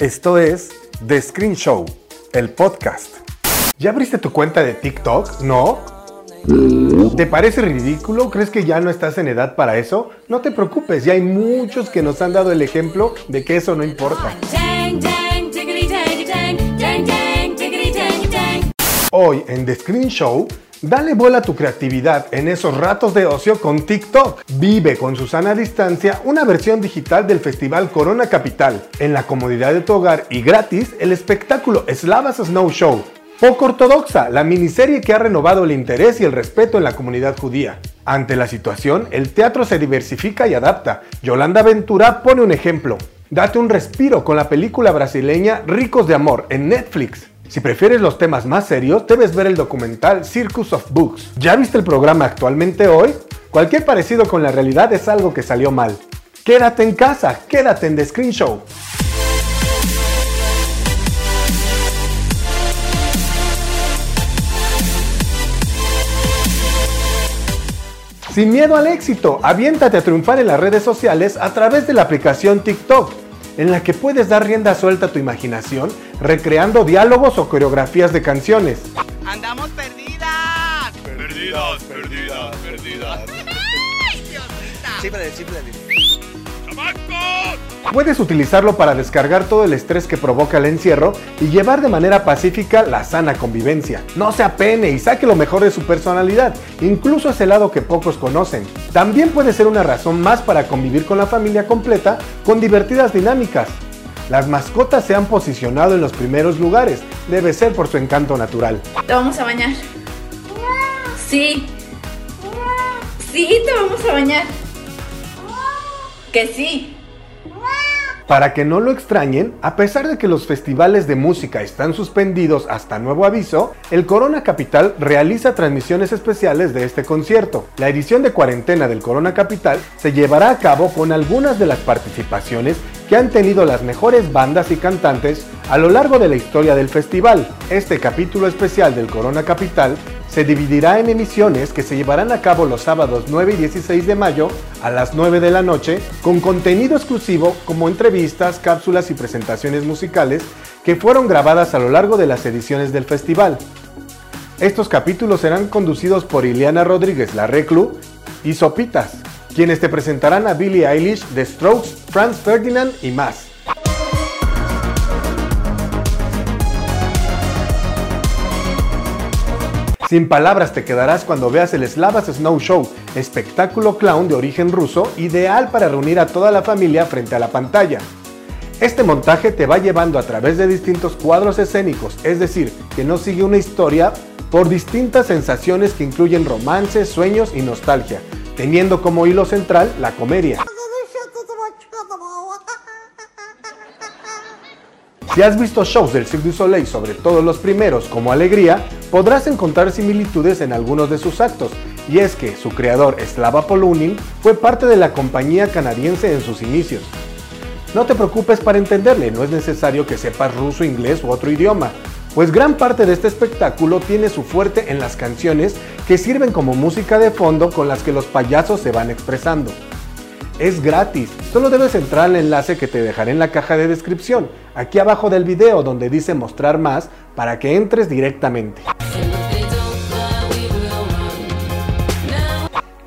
Esto es The Screen Show, el podcast. ¿Ya abriste tu cuenta de TikTok? ¿No? ¿Te parece ridículo? ¿Crees que ya no estás en edad para eso? No te preocupes, ya hay muchos que nos han dado el ejemplo de que eso no importa. Hoy en The Screen Show, dale bola a tu creatividad en esos ratos de ocio con TikTok. Vive con Susana Distancia una versión digital del Festival Corona Capital. En la comodidad de tu hogar y gratis, el espectáculo Slavas Snow Show. Poco ortodoxa, la miniserie que ha renovado el interés y el respeto en la comunidad judía. Ante la situación, el teatro se diversifica y adapta. Yolanda Ventura pone un ejemplo. Date un respiro con la película brasileña Ricos de Amor en Netflix. Si prefieres los temas más serios, debes ver el documental Circus of Books. ¿Ya viste el programa actualmente hoy? Cualquier parecido con la realidad es algo que salió mal. Quédate en casa, quédate en The Screen Show. Sin miedo al éxito, aviéntate a triunfar en las redes sociales a través de la aplicación TikTok en la que puedes dar rienda suelta a tu imaginación recreando diálogos o coreografías de canciones. ¡Andamos perdidas! Perdidas, perdidas, perdidas. ¡Ay, Diosita! Puedes utilizarlo para descargar todo el estrés que provoca el encierro y llevar de manera pacífica la sana convivencia. No se apene y saque lo mejor de su personalidad, incluso ese lado que pocos conocen. También puede ser una razón más para convivir con la familia completa con divertidas dinámicas. Las mascotas se han posicionado en los primeros lugares, debe ser por su encanto natural. Te vamos a bañar. Sí. Sí, te vamos a bañar. Que sí. Para que no lo extrañen, a pesar de que los festivales de música están suspendidos hasta nuevo aviso, el Corona Capital realiza transmisiones especiales de este concierto. La edición de cuarentena del Corona Capital se llevará a cabo con algunas de las participaciones que han tenido las mejores bandas y cantantes a lo largo de la historia del festival. Este capítulo especial del Corona Capital se dividirá en emisiones que se llevarán a cabo los sábados 9 y 16 de mayo a las 9 de la noche con contenido exclusivo como entrevistas, cápsulas y presentaciones musicales que fueron grabadas a lo largo de las ediciones del festival. Estos capítulos serán conducidos por Ileana Rodríguez La Reclu y Sopitas, quienes te presentarán a Billie Eilish, The Strokes, Franz Ferdinand y más. Sin palabras te quedarás cuando veas el Slavas Snow Show, espectáculo clown de origen ruso ideal para reunir a toda la familia frente a la pantalla. Este montaje te va llevando a través de distintos cuadros escénicos, es decir, que no sigue una historia por distintas sensaciones que incluyen romance, sueños y nostalgia, teniendo como hilo central la comedia. Si has visto shows del Cirque du Soleil, sobre todo los primeros como Alegría, podrás encontrar similitudes en algunos de sus actos, y es que su creador Slava Polunin fue parte de la compañía canadiense en sus inicios. No te preocupes para entenderle, no es necesario que sepas ruso, inglés u otro idioma, pues gran parte de este espectáculo tiene su fuerte en las canciones que sirven como música de fondo con las que los payasos se van expresando. Es gratis, solo debes entrar al enlace que te dejaré en la caja de descripción, aquí abajo del video donde dice mostrar más para que entres directamente.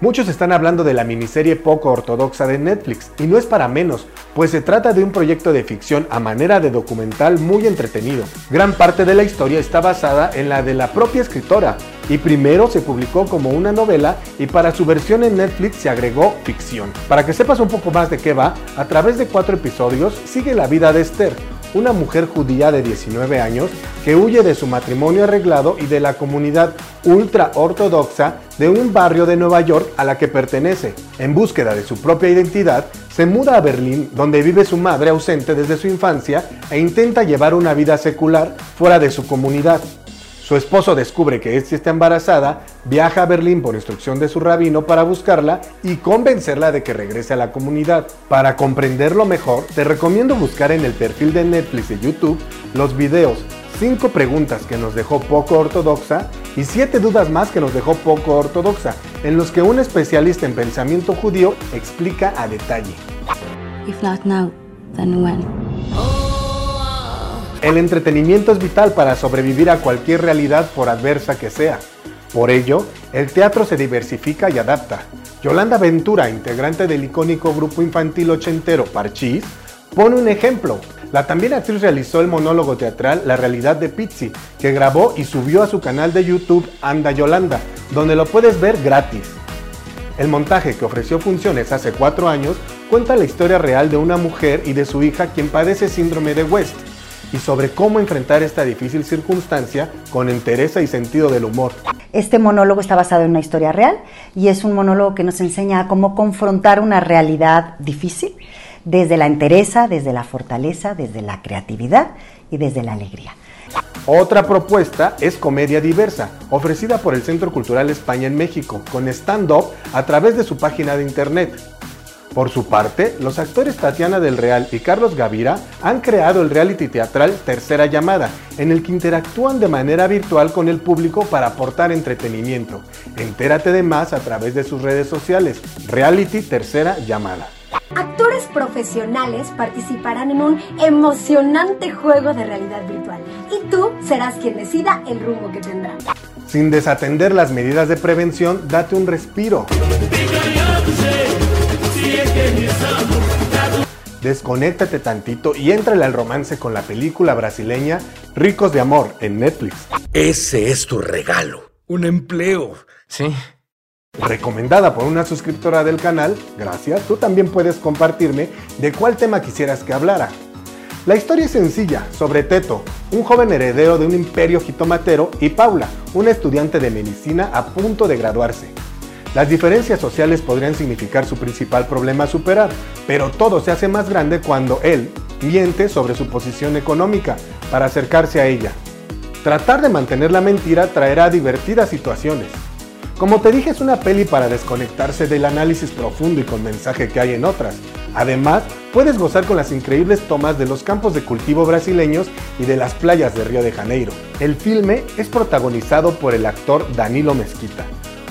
Muchos están hablando de la miniserie poco ortodoxa de Netflix, y no es para menos, pues se trata de un proyecto de ficción a manera de documental muy entretenido. Gran parte de la historia está basada en la de la propia escritora, y primero se publicó como una novela y para su versión en Netflix se agregó ficción. Para que sepas un poco más de qué va, a través de cuatro episodios sigue la vida de Esther, una mujer judía de 19 años que huye de su matrimonio arreglado y de la comunidad ultra ortodoxa de un barrio de Nueva York a la que pertenece. En búsqueda de su propia identidad, se muda a Berlín, donde vive su madre ausente desde su infancia e intenta llevar una vida secular fuera de su comunidad. Su esposo descubre que esta está embarazada, viaja a Berlín por instrucción de su rabino para buscarla y convencerla de que regrese a la comunidad. Para comprenderlo mejor, te recomiendo buscar en el perfil de Netflix y YouTube los videos 5 preguntas que nos dejó poco ortodoxa y 7 dudas más que nos dejó poco ortodoxa, en los que un especialista en pensamiento judío explica a detalle. If not now, then when? El entretenimiento es vital para sobrevivir a cualquier realidad por adversa que sea. Por ello, el teatro se diversifica y adapta. Yolanda Ventura, integrante del icónico grupo infantil ochentero Parchís, pone un ejemplo. La también actriz realizó el monólogo teatral La realidad de Pizzi, que grabó y subió a su canal de YouTube Anda Yolanda, donde lo puedes ver gratis. El montaje que ofreció funciones hace cuatro años cuenta la historia real de una mujer y de su hija quien padece síndrome de West y sobre cómo enfrentar esta difícil circunstancia con entereza y sentido del humor. Este monólogo está basado en una historia real y es un monólogo que nos enseña a cómo confrontar una realidad difícil desde la entereza, desde la fortaleza, desde la creatividad y desde la alegría. Otra propuesta es Comedia Diversa, ofrecida por el Centro Cultural España en México, con stand-up a través de su página de internet. Por su parte, los actores Tatiana del Real y Carlos Gavira han creado el reality teatral Tercera Llamada, en el que interactúan de manera virtual con el público para aportar entretenimiento. Entérate de más a través de sus redes sociales, Reality Tercera Llamada. Actores profesionales participarán en un emocionante juego de realidad virtual y tú serás quien decida el rumbo que tendrá. Sin desatender las medidas de prevención, date un respiro. Desconéctate tantito y éntrale al romance con la película brasileña Ricos de Amor en Netflix. Ese es tu regalo. Un empleo. Sí. Recomendada por una suscriptora del canal, gracias, tú también puedes compartirme de cuál tema quisieras que hablara. La historia es sencilla, sobre Teto, un joven heredero de un imperio jitomatero, y Paula, una estudiante de medicina a punto de graduarse. Las diferencias sociales podrían significar su principal problema a superar, pero todo se hace más grande cuando él miente sobre su posición económica para acercarse a ella. Tratar de mantener la mentira traerá divertidas situaciones. Como te dije, es una peli para desconectarse del análisis profundo y con mensaje que hay en otras. Además, puedes gozar con las increíbles tomas de los campos de cultivo brasileños y de las playas de Río de Janeiro. El filme es protagonizado por el actor Danilo Mezquita,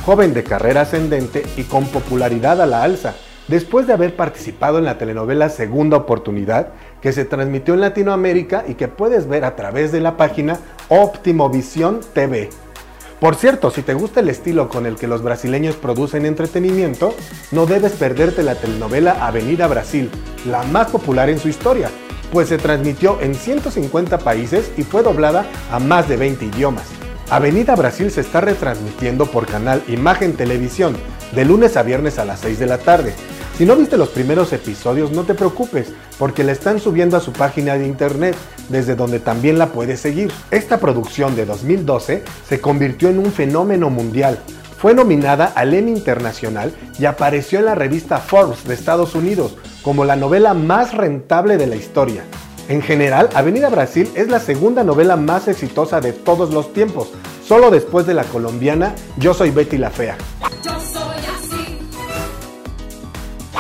joven de carrera ascendente y con popularidad a la alza, después de haber participado en la telenovela Segunda Oportunidad, que se transmitió en Latinoamérica y que puedes ver a través de la página Optimovisión TV. Por cierto, si te gusta el estilo con el que los brasileños producen entretenimiento, no debes perderte la telenovela Avenida Brasil, la más popular en su historia, pues se transmitió en 150 países y fue doblada a más de 20 idiomas. Avenida Brasil se está retransmitiendo por canal Imagen Televisión de lunes a viernes a las 6 de la tarde. Si no viste los primeros episodios, no te preocupes, porque la están subiendo a su página de internet, desde donde también la puedes seguir. Esta producción de 2012 se convirtió en un fenómeno mundial. Fue nominada al Emmy Internacional y apareció en la revista Forbes de Estados Unidos como la novela más rentable de la historia. En general, Avenida Brasil es la segunda novela más exitosa de todos los tiempos, solo después de la colombiana Yo soy Betty la Fea.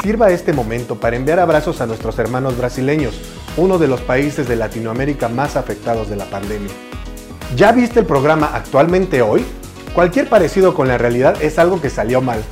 Sirva este momento para enviar abrazos a nuestros hermanos brasileños, uno de los países de Latinoamérica más afectados de la pandemia. ¿Ya viste el programa actualmente hoy? Cualquier parecido con la realidad es algo que salió mal.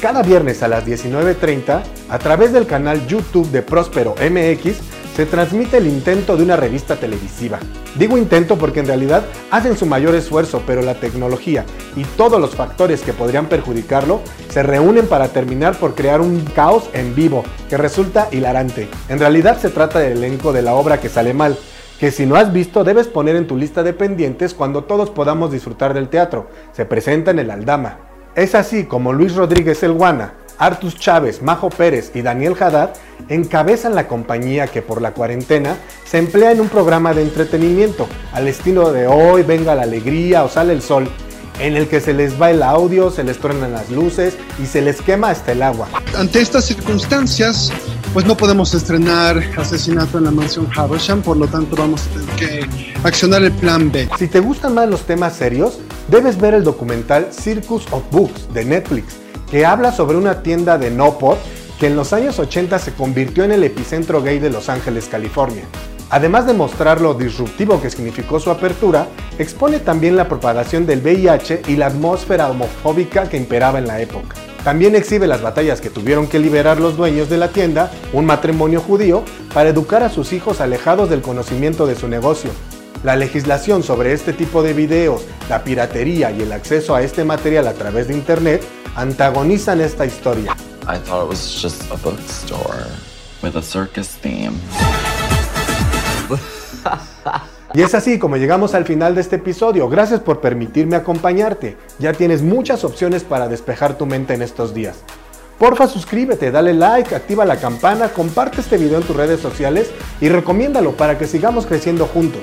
Cada viernes a las 19.30, a través del canal YouTube de Próspero MX, se transmite el intento de una revista televisiva. Digo intento porque en realidad hacen su mayor esfuerzo, pero la tecnología y todos los factores que podrían perjudicarlo se reúnen para terminar por crear un caos en vivo que resulta hilarante. En realidad se trata del elenco de la obra que sale mal, que si no has visto debes poner en tu lista de pendientes cuando todos podamos disfrutar del teatro. Se presenta en el Aldama. Es así como Luis Rodríguez El Guana, Artus Chávez, Majo Pérez y Daniel Haddad encabezan la compañía que por la cuarentena se emplea en un programa de entretenimiento al estilo de Hoy venga la alegría o sale el sol, en el que se les va el audio, se les truenan las luces y se les quema hasta el agua. Ante estas circunstancias, pues no podemos estrenar Asesinato en la Mansión Havisham, por lo tanto vamos a tener que accionar el plan B. Si te gustan más los temas serios, debes ver el documental Circus of Books de Netflix que habla sobre una tienda de no-pot que en los años 80 se convirtió en el epicentro gay de Los Ángeles, California. Además de mostrar lo disruptivo que significó su apertura, expone también la propagación del VIH y la atmósfera homofóbica que imperaba en la época. También exhibe las batallas que tuvieron que liberar los dueños de la tienda, un matrimonio judío, para educar a sus hijos alejados del conocimiento de su negocio. La legislación sobre este tipo de videos, la piratería y el acceso a este material a través de Internet antagonizan esta historia. I thought it was just a bookstore with a circus theme. Y es así como llegamos al final de este episodio. Gracias por permitirme acompañarte. Ya tienes muchas opciones para despejar tu mente en estos días. Porfa suscríbete, dale like, activa la campana, comparte este video en tus redes sociales y recomiéndalo para que sigamos creciendo juntos.